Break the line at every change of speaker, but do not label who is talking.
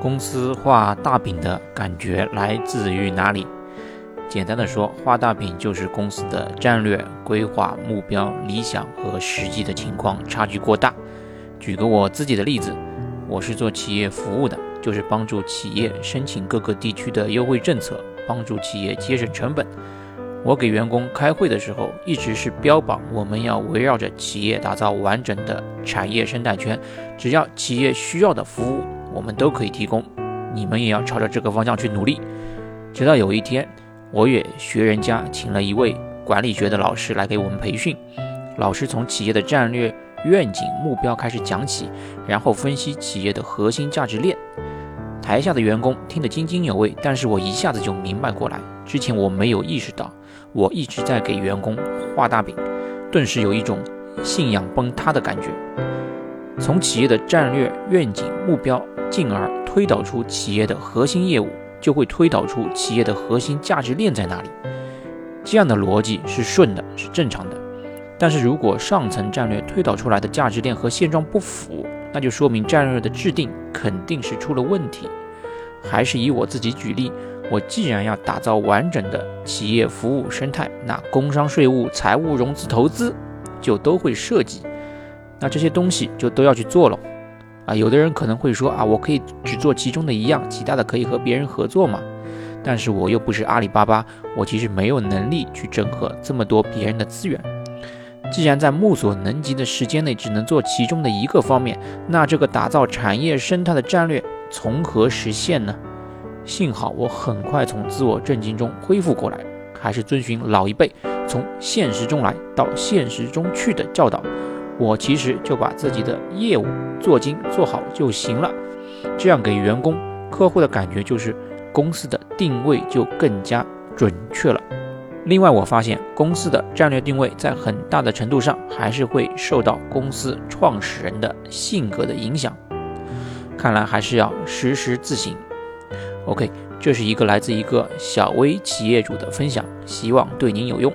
公司画大饼的感觉来自于哪里？简单的说，画大饼就是公司的战略规划、目标、理想和实际的情况差距过大。举个我自己的例子，我是做企业服务的，就是帮助企业申请各个地区的优惠政策，帮助企业节省成本。我给员工开会的时候，一直是标榜我们要围绕着企业打造完整的产业生态圈，只要企业需要的服务。我们都可以提供，你们也要朝着这个方向去努力。直到有一天，我也学人家，请了一位管理学的老师来给我们培训。老师从企业的战略愿景目标开始讲起，然后分析企业的核心价值链。台下的员工听得津津有味，但是我一下子就明白过来，之前我没有意识到，我一直在给员工画大饼，顿时有一种信仰崩塌的感觉。从企业的战略愿景目标，进而推导出企业的核心业务，就会推导出企业的核心价值链在哪里。这样的逻辑是顺的，是正常的。但是如果上层战略推导出来的价值链和现状不符，那就说明战略的制定肯定是出了问题。还是以我自己举例，我既然要打造完整的企业服务生态，那工商税务、财务、融资、投资就都会涉及。那这些东西就都要去做了，啊，有的人可能会说啊，我可以只做其中的一样，其他的可以和别人合作嘛。但是我又不是阿里巴巴，我其实没有能力去整合这么多别人的资源。既然在目所能及的时间内只能做其中的一个方面，那这个打造产业生态的战略从何实现呢？幸好我很快从自我震惊中恢复过来，还是遵循老一辈从现实中来到现实中去的教导。我其实就把自己的业务做精做好就行了，这样给员工、客户的感觉就是公司的定位就更加准确了。另外，我发现公司的战略定位在很大的程度上还是会受到公司创始人的性格的影响。看来还是要时时自省。OK，这是一个来自一个小微企业主的分享，希望对您有用。